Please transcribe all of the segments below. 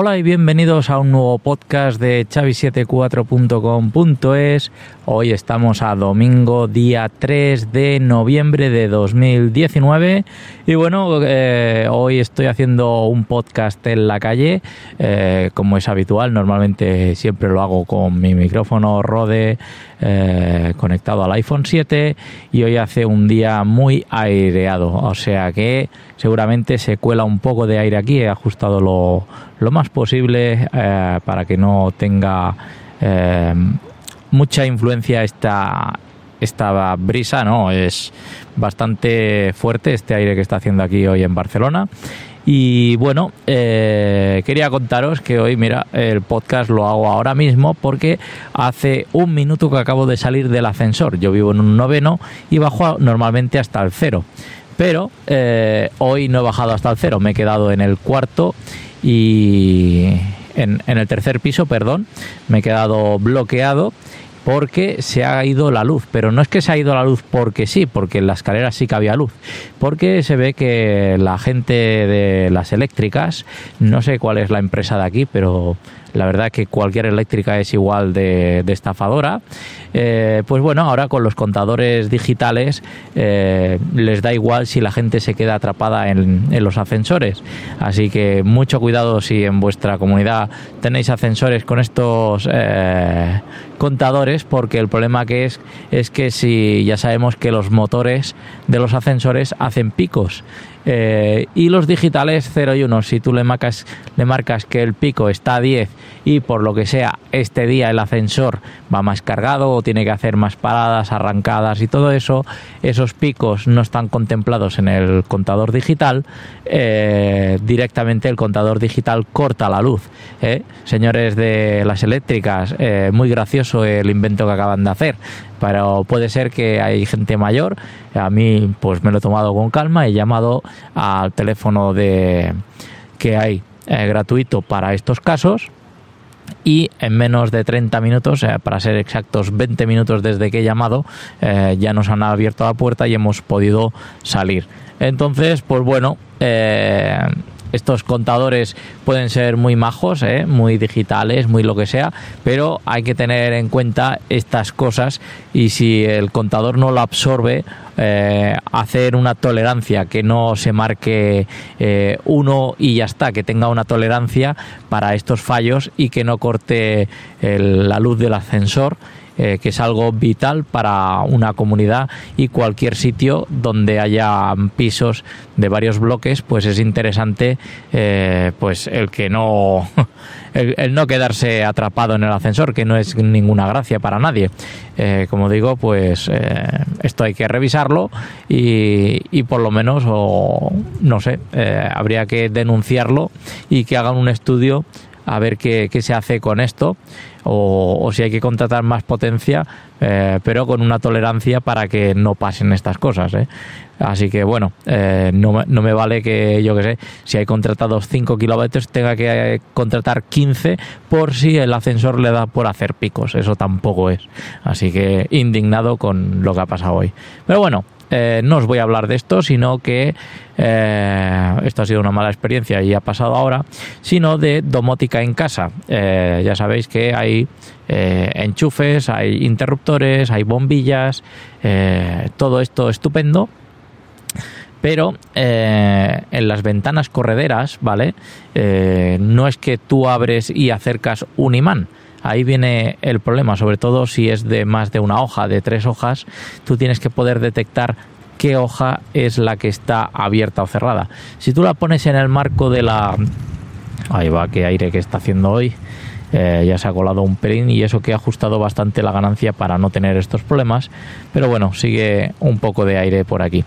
Hola y bienvenidos a un nuevo podcast de chavi74.com.es. Hoy estamos a domingo, día 3 de noviembre de 2019. Y bueno, eh, hoy estoy haciendo un podcast en la calle, eh, como es habitual. Normalmente siempre lo hago con mi micrófono Rode eh, conectado al iPhone 7. Y hoy hace un día muy aireado, o sea que seguramente se cuela un poco de aire aquí. He ajustado lo, lo más posible para que no tenga mucha influencia esta, esta brisa, ¿no? Es bastante fuerte este aire que está haciendo aquí hoy en Barcelona. Y bueno, eh, quería contaros que hoy, mira, el podcast lo hago ahora mismo porque hace un minuto que acabo de salir del ascensor. Yo vivo en un noveno y bajo normalmente hasta el cero. Pero eh, hoy no he bajado hasta el cero, me he quedado en el cuarto y en, en el tercer piso, perdón, me he quedado bloqueado porque se ha ido la luz, pero no es que se ha ido la luz porque sí, porque en la escalera sí que había luz, porque se ve que la gente de las eléctricas, no sé cuál es la empresa de aquí, pero la verdad que cualquier eléctrica es igual de, estafadora, eh, pues bueno, ahora con los contadores digitales eh, les da igual si la gente se queda atrapada en, los ascensores. Así que mucho cuidado si en vuestra comunidad tenéis ascensores con estos eh, contadores, porque el problema que es es que si ya sabemos que los motores de los ascensores hacen picos eh, y los digitales 0 y 1, si tú le marcas, le marcas que el pico está a 10 y por lo que sea este día el ascensor va más cargado o tiene que hacer más paradas, arrancadas y todo eso, esos picos no están contemplados en el contador digital, eh, directamente el contador digital corta la luz. ¿eh? Señores de las eléctricas, muy gracioso el invento que acaban de hacer pero puede ser que hay gente mayor. A mí, pues me lo he tomado con calma, he llamado al teléfono de que hay eh, gratuito para estos casos y en menos de 30 minutos, eh, para ser exactos 20 minutos desde que he llamado, eh, ya nos han abierto la puerta y hemos podido salir. Entonces, pues bueno, estos contadores pueden ser muy majos, ¿eh? muy digitales, muy lo que sea, pero hay que tener en cuenta estas cosas y si el contador no lo absorbe, eh, hacer una tolerancia, que no se marque eh, uno y ya está, que tenga una tolerancia para estos fallos y que no corte la luz del ascensor eh, que es algo vital para una comunidad y cualquier sitio donde haya pisos de varios bloques, pues es interesante eh, pues el que no el, no quedarse atrapado en el ascensor, que no es ninguna gracia para nadie. Eh, como digo, pues esto hay que revisarlo y, y por lo menos, o no sé, habría que denunciarlo y que hagan un estudio a ver qué, qué se hace con esto o, si hay que contratar más potencia, eh, pero con una tolerancia para que no pasen estas cosas. ¿eh? Así que bueno, eh, no, no, me vale que yo que sé, si hay contratados 5 kilovatios, tenga que contratar 15 por si el ascensor le da por hacer picos. Eso tampoco es. Así que indignado con lo que ha pasado hoy. Pero bueno, eh, no os voy a hablar de esto, sino que eh, esto ha sido una mala experiencia y ha pasado ahora, sino de domótica en casa. Eh, ya sabéis que hay enchufes, hay interruptores, hay bombillas, todo esto estupendo. Pero en las ventanas correderas, ¿vale? no es que tú abres y acercas un imán, Ahí viene el problema, sobre todo si es de más de una hoja, de tres hojas, tú tienes que poder detectar qué hoja es la que está abierta o cerrada. Si tú la pones en el marco de la... Ahí va, qué aire que está haciendo hoy. Eh, ya se ha colado un pelín y eso que ha ajustado bastante la ganancia para no tener estos problemas. Pero bueno, sigue un poco de aire por aquí.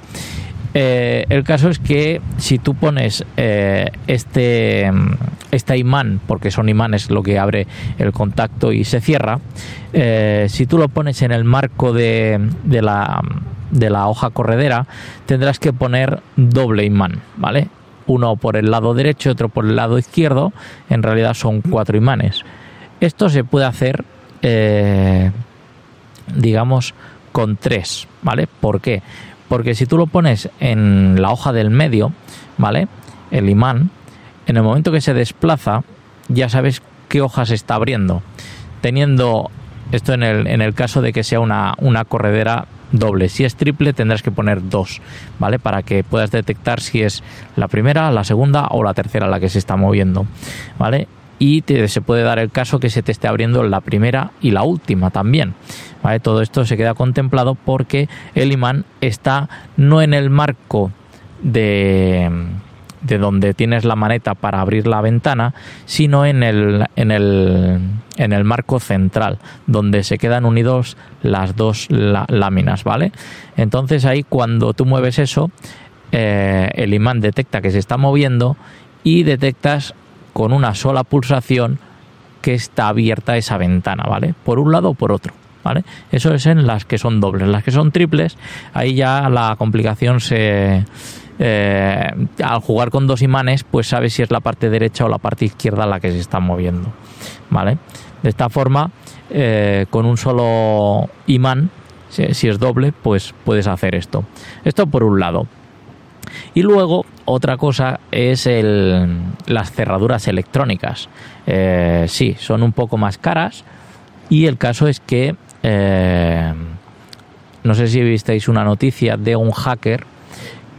Eh, el caso es que si tú pones eh, este, este imán, porque son imanes lo que abre el contacto y se cierra, eh, si tú lo pones en el marco de, de, la, de la hoja corredera, tendrás que poner doble imán, ¿vale? Uno por el lado derecho otro por el lado izquierdo. En realidad son cuatro imanes. Esto se puede hacer, digamos, con tres, ¿vale? ¿Por qué? Porque si tú lo pones en la hoja del medio, ¿vale? El imán, en el momento que se desplaza, ya sabes qué hojas está abriendo. Teniendo esto en el, en el caso de que sea una, una corredera doble. Si es triple tendrás que poner dos, ¿vale? Para que puedas detectar si es la primera, la segunda o la tercera la que se está moviendo, ¿vale? Y se puede dar el caso que se te esté abriendo la primera y la última también. ¿vale? Todo esto se queda contemplado porque el imán está no en el marco de de donde tienes la maneta para abrir la ventana, sino en el, en el, en el marco central, donde se quedan unidos las dos láminas, ¿vale? Entonces ahí cuando tú mueves eso, eh, el imán detecta que se está moviendo y detectas con una sola pulsación que está abierta esa ventana, ¿vale? Por un lado o por otro. ¿Vale? Eso es en las que son dobles. Las que son triples, ahí ya la complicación se, eh, al jugar con dos imanes, pues sabes si es la parte derecha o la parte izquierda la que se está moviendo. ¿Vale? De esta forma, eh, con un solo imán, si, es doble, pues puedes hacer esto. Esto por un lado. Y luego, otra cosa es el, las cerraduras electrónicas. Eh, sí, son un poco más caras. Y el caso es que, no sé si visteis una noticia de un hacker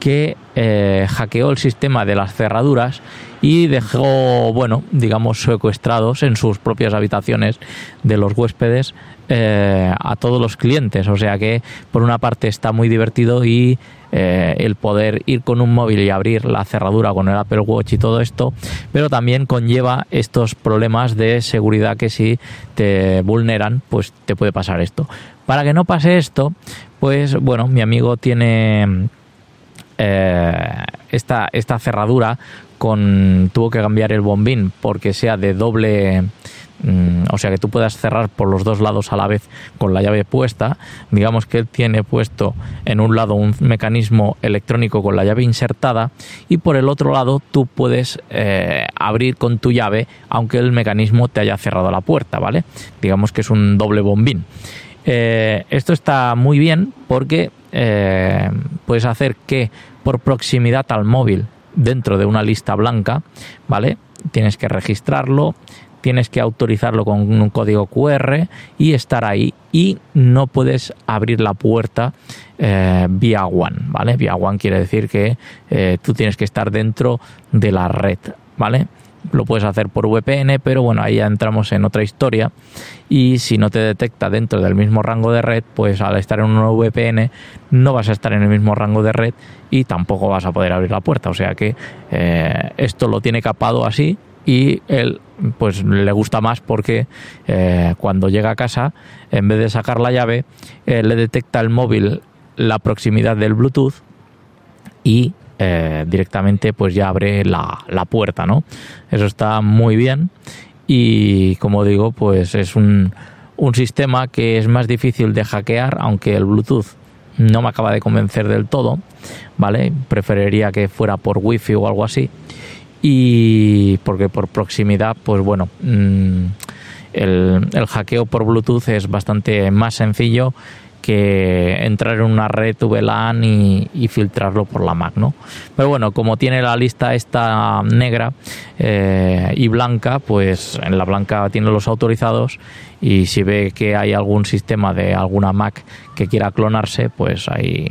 que eh, hackeó el sistema de las cerraduras y dejó, bueno, digamos, secuestrados en sus propias habitaciones de los huéspedes eh, a todos los clientes. O sea que, por una parte, está muy divertido y eh, el poder ir con un móvil y abrir la cerradura con el Apple Watch y todo esto, pero también conlleva estos problemas de seguridad que si te vulneran, pues te puede pasar esto. Para que no pase esto, pues bueno, mi amigo tiene eh, esta, esta cerradura con tuvo que cambiar el bombín porque sea de doble mm, o sea que tú puedas cerrar por los dos lados a la vez con la llave puesta. Digamos que él tiene puesto en un lado un mecanismo electrónico con la llave insertada y por el otro lado tú puedes eh, abrir con tu llave aunque el mecanismo te haya cerrado la puerta vale digamos que es un doble bombín. Eh, esto está muy bien porque puedes hacer que por proximidad al móvil dentro de una lista blanca, ¿vale? Tienes que registrarlo, tienes que autorizarlo con un código QR y estar ahí y no puedes abrir la puerta eh, vía One, ¿vale? Vía One quiere decir que eh, tú tienes que estar dentro de la red, ¿vale? Lo puedes hacer por VPN, pero bueno, ahí ya entramos en otra historia. Y si no te detecta dentro del mismo rango de red, pues al estar en una VPN no vas a estar en el mismo rango de red y tampoco vas a poder abrir la puerta, o sea que eh, esto lo tiene capado así y él pues le gusta más porque eh, cuando llega a casa en vez de sacar la llave eh, le detecta el móvil la proximidad del Bluetooth y eh, directamente pues ya abre la, la, puerta, ¿no? Eso está muy bien y como digo, pues es un, un sistema que es más difícil de hackear, aunque el Bluetooth no me acaba de convencer del todo, ¿vale? Preferiría que fuera por wifi o algo así. Y porque por proximidad, pues bueno, mm, el, el, hackeo por Bluetooth es bastante más sencillo que entrar en una red VLAN y, filtrarlo por la Mac, ¿no? Pero bueno, como tiene la lista esta negra eh, y blanca, pues en la blanca tiene los autorizados y si ve que hay algún sistema de alguna Mac que quiera clonarse, pues ahí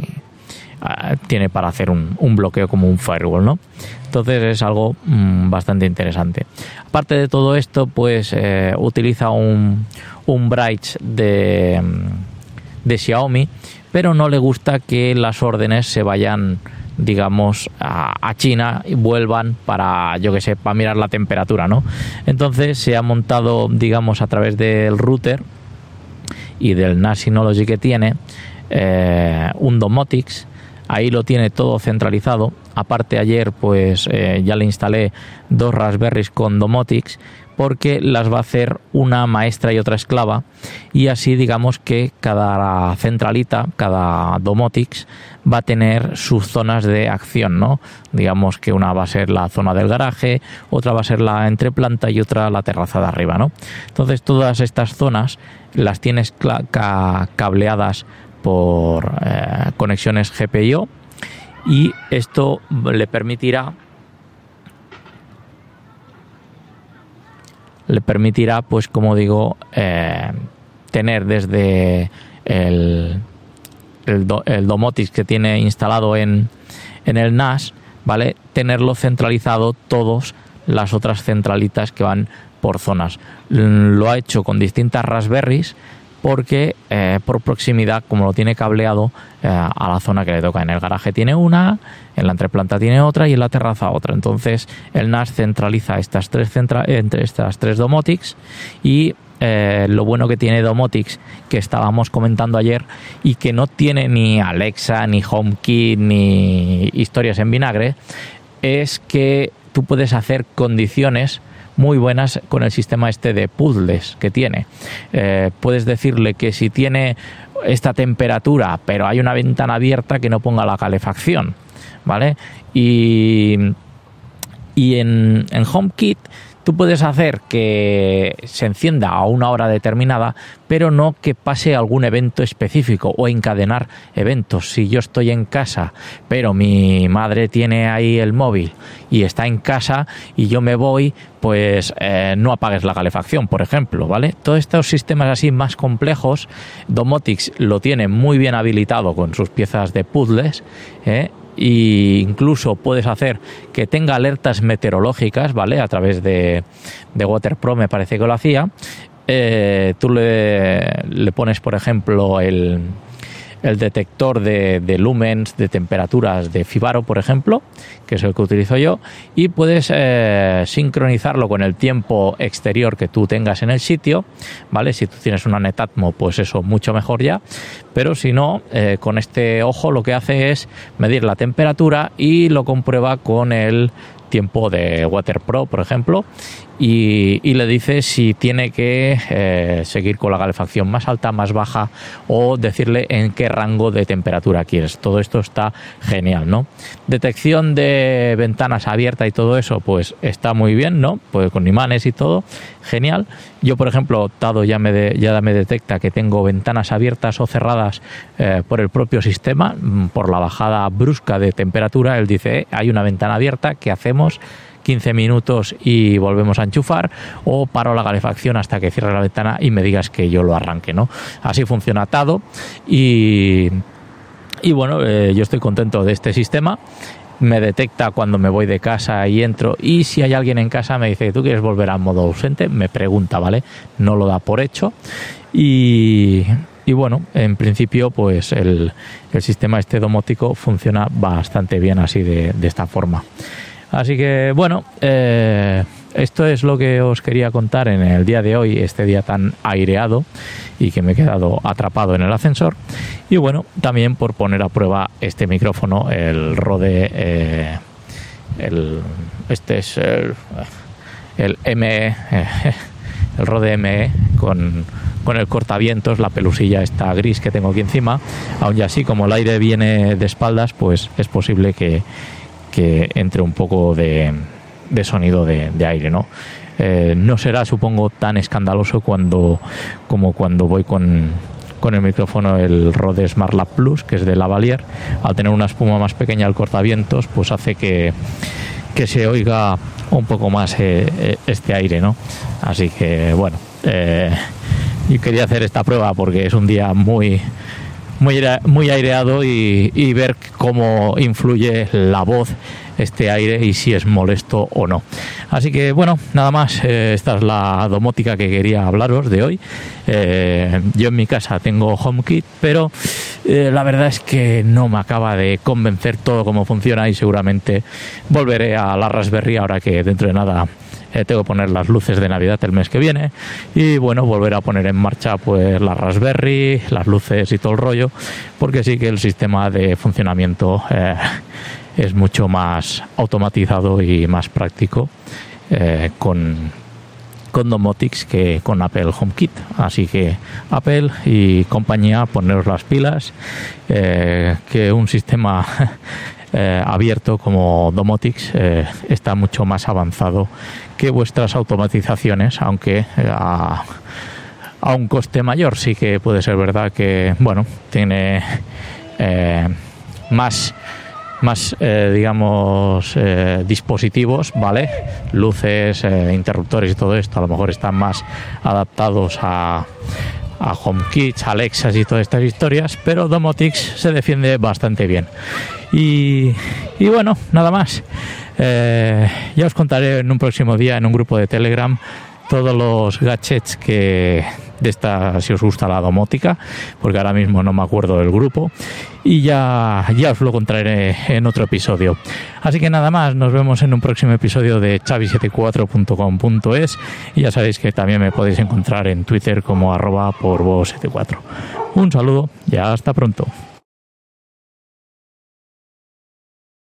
ah, tiene para hacer un, bloqueo como un firewall, ¿no? Entonces es algo mmm, bastante interesante. Aparte de todo esto, pues eh, utiliza un, un Bright de de Xiaomi, pero no le gusta que las órdenes se vayan digamos a, China y vuelvan para yo que sé para mirar la temperatura no entonces se ha montado digamos a través del router y del NAS Synology que tiene eh, un Domotics. Ahí lo tiene todo centralizado. Aparte ayer pues eh, ya le instalé dos Raspberries con Domotics porque las va a hacer una maestra y otra esclava y así digamos que cada centralita, cada domotics va a tener sus zonas de acción, ¿no? Digamos que una va a ser la zona del garaje, otra va a ser la entreplanta y otra la terraza de arriba, ¿no? Entonces todas estas zonas las tienes cableadas por eh, conexiones GPIO y esto le permitirá le permitirá, pues como digo, eh, tener desde el, el, que tiene instalado en, en el NAS, ¿vale? Tenerlo centralizado todos las otras centralitas que van por zonas. Lo ha hecho con distintas Raspberries porque eh, por proximidad, como lo tiene cableado eh, a la zona que le toca. En el garaje tiene una, en la entreplanta tiene otra y en la terraza otra. Entonces el NAS centraliza estas tres, entre estas tres domotics y eh, lo bueno que tiene Domotics, que estábamos comentando ayer, y que no tiene ni Alexa, ni HomeKit, ni historias en vinagre, es que tú puedes hacer condiciones muy buenas con el sistema este de puzzles que tiene. Eh, puedes decirle que si tiene esta temperatura, pero hay una ventana abierta que no ponga la calefacción, ¿vale? Y, y en, en HomeKit Tú puedes hacer que se encienda a una hora determinada, pero no que pase algún evento específico o encadenar eventos. Si yo estoy en casa, pero mi madre tiene ahí el móvil y está en casa y yo me voy, pues eh, no apagues la calefacción, por ejemplo, ¿vale? Todos estos sistemas así más complejos, Domotics lo tiene muy bien habilitado con sus piezas de puzzles, ¿eh? E incluso puedes hacer que tenga alertas meteorológicas, ¿vale? A través de, de WaterPro me parece que lo hacía. Eh, tú le, le pones, por ejemplo, el, el detector de, lumens, de temperaturas de Fibaro, por ejemplo, que es el que utilizo yo, y puedes eh, sincronizarlo con el tiempo exterior que tú tengas en el sitio, ¿vale? Si tú tienes una Netatmo, pues eso, mucho mejor ya, pero si no, eh, con este ojo lo que hace es medir la temperatura y lo comprueba con el tiempo de WaterPro, por ejemplo, y, le dice si tiene que eh, seguir con la calefacción más alta, más baja o decirle en qué rango de temperatura quieres. Todo esto está genial, ¿no? Detección de ventanas abiertas y todo eso, pues está muy bien, ¿no? Pues con imanes y todo, genial. Yo, por ejemplo, Tado ya me, ya me detecta que tengo ventanas abiertas o cerradas eh, por el propio sistema, mm, por la bajada brusca de temperatura. Él dice, eh, hay una ventana abierta, ¿qué hacemos? 15 minutos y volvemos a enchufar o paro la calefacción hasta que cierre la ventana y me digas que yo lo arranque, ¿no? Así funciona atado y, y bueno, eh, yo estoy contento de este sistema. Me detecta cuando me voy de casa y entro y si hay alguien en casa me dice tú quieres volver a modo ausente me pregunta vale no lo da por hecho. Y, y bueno en principio pues el, el, sistema este domótico funciona bastante bien así de, de esta forma Así que bueno, eh, esto es lo que os quería contar en el día de hoy, este día tan aireado y que me he quedado atrapado en el ascensor. Y bueno, también por poner a prueba este micrófono, el Rode, eh, el, este es el, el ME, el Rode ME con, con el cortavientos, la pelusilla está gris que tengo aquí encima. Aún así, como el aire viene de espaldas, pues es posible que que entre un poco de, sonido de, aire, ¿no? Eh, no será, supongo, tan escandaloso cuando como cuando voy con, con el micrófono el Rode Smart Plus, que es de Lavalier. Al tener una espuma más pequeña al cortavientos, pues hace que, que se oiga un poco más eh, eh, este aire, ¿no? Así que, bueno, yo quería hacer esta prueba porque es un día muy muy, aireado y, ver cómo influye la voz este aire y si es molesto o no. Así que bueno, nada más, eh, esta es la domótica que quería hablaros de hoy. Eh, yo en mi casa tengo HomeKit, pero eh, la verdad es que no me acaba de convencer todo cómo funciona y seguramente volveré a la Raspberry ahora que dentro de nada eh, tengo que poner las luces de Navidad el mes que viene y bueno, volver a poner en marcha pues la Raspberry, las luces y todo el rollo, porque sí que el sistema de funcionamiento eh, es mucho más automatizado y más práctico eh, con, con Domotics que con Apple HomeKit. Así que Apple y compañía, poneros las pilas, que un sistema abierto como Domotics está mucho más avanzado que vuestras automatizaciones, aunque eh, a, un coste mayor. Sí que puede ser verdad que, bueno, tiene eh, más más eh, digamos eh, dispositivos, ¿vale? Luces, eh, interruptores y todo esto a lo mejor están más adaptados a a HomeKit, Alexas y todas estas historias, pero Domotix se defiende bastante bien. Y, y bueno, nada más. ya os contaré en un próximo día en un grupo de Telegram todos los gadgets que de esta si os gusta la domótica porque ahora mismo no me acuerdo del grupo y ya ya os lo contaré en otro episodio. Así que nada más nos vemos en un próximo episodio de chavi74.com.es y ya sabéis que también me podéis encontrar en twitter como arroba por 74 un saludo y hasta pronto